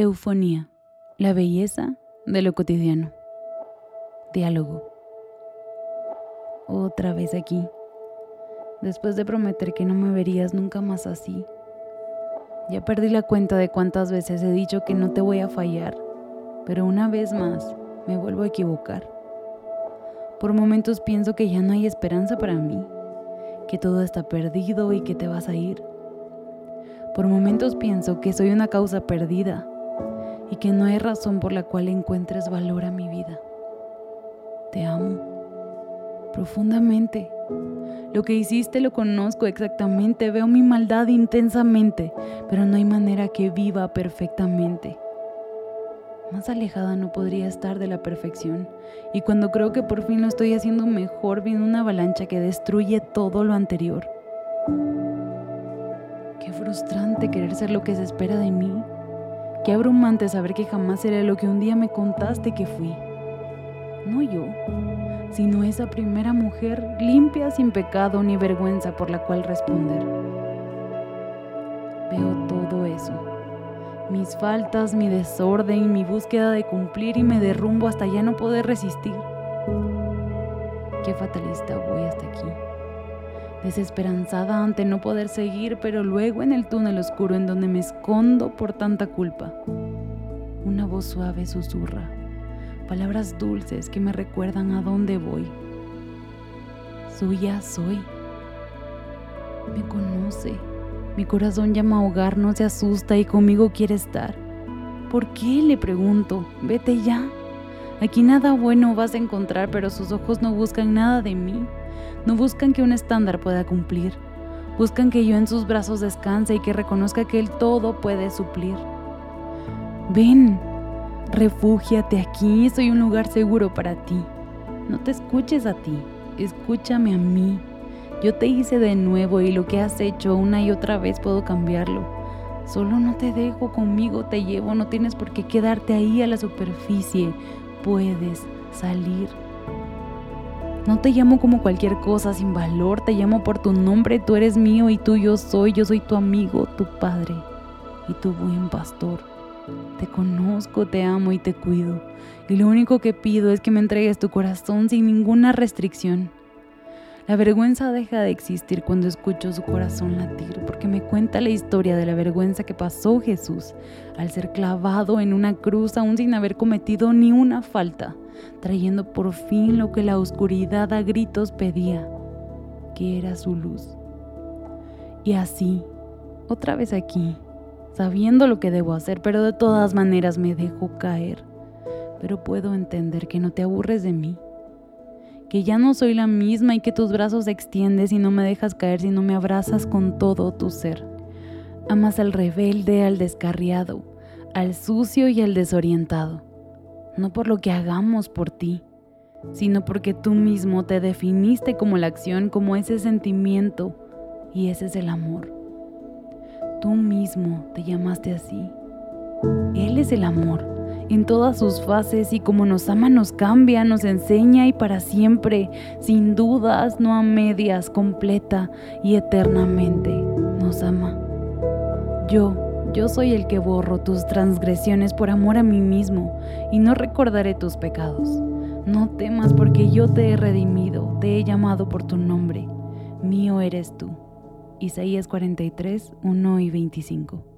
Eufonía, la belleza de lo cotidiano. Diálogo. Otra vez aquí. Después de prometer que no me verías nunca más así. Ya perdí la cuenta de cuántas veces he dicho que no te voy a fallar, pero una vez más me vuelvo a equivocar. Por momentos pienso que ya no hay esperanza para mí, que todo está perdido y que te vas a ir. Por momentos pienso que soy una causa perdida y que no hay razón por la cual encuentres valor a mi vida. Te amo profundamente. Lo que hiciste lo conozco exactamente, veo mi maldad intensamente, pero no hay manera que viva perfectamente. Más alejada no podría estar de la perfección, y cuando creo que por fin lo estoy haciendo mejor, viene una avalancha que destruye todo lo anterior. Qué frustrante querer ser lo que se espera de mí Qué abrumante saber que jamás seré lo que un día me contaste que fui. No yo, sino esa primera mujer limpia sin pecado ni vergüenza por la cual responder. Veo todo eso. Mis faltas, mi desorden, mi búsqueda de cumplir y me derrumbo hasta ya no poder resistir. Qué fatalista voy hasta aquí desesperanzada ante no poder seguir, pero luego en el túnel oscuro en donde me escondo por tanta culpa. Una voz suave susurra, palabras dulces que me recuerdan a dónde voy. Suya soy. Me conoce. Mi corazón llama a hogar, no se asusta y conmigo quiere estar. ¿Por qué? Le pregunto. Vete ya. Aquí nada bueno vas a encontrar, pero sus ojos no buscan nada de mí. No buscan que un estándar pueda cumplir. Buscan que yo en sus brazos descanse y que reconozca que Él todo puede suplir. Ven, refúgiate aquí, soy un lugar seguro para ti. No te escuches a ti, escúchame a mí. Yo te hice de nuevo y lo que has hecho una y otra vez puedo cambiarlo. Solo no te dejo conmigo, te llevo, no tienes por qué quedarte ahí a la superficie. Puedes salir. No te llamo como cualquier cosa sin valor, te llamo por tu nombre, tú eres mío y tú yo soy, yo soy tu amigo, tu padre y tu buen pastor. Te conozco, te amo y te cuido. Y lo único que pido es que me entregues tu corazón sin ninguna restricción. La vergüenza deja de existir cuando escucho su corazón latir, porque me cuenta la historia de la vergüenza que pasó Jesús al ser clavado en una cruz aún sin haber cometido ni una falta, trayendo por fin lo que la oscuridad a gritos pedía, que era su luz. Y así, otra vez aquí, sabiendo lo que debo hacer, pero de todas maneras me dejo caer. Pero puedo entender que no te aburres de mí que ya no soy la misma y que tus brazos extiendes y no me dejas caer si no me abrazas con todo tu ser. Amas al rebelde, al descarriado, al sucio y al desorientado, no por lo que hagamos por ti, sino porque tú mismo te definiste como la acción, como ese sentimiento, y ese es el amor. Tú mismo te llamaste así. Él es el amor en todas sus fases y como nos ama nos cambia, nos enseña y para siempre, sin dudas, no a medias, completa y eternamente nos ama. Yo, yo soy el que borro tus transgresiones por amor a mí mismo y no recordaré tus pecados. No temas porque yo te he redimido, te he llamado por tu nombre. Mío eres tú. Isaías 43, 1 y 25.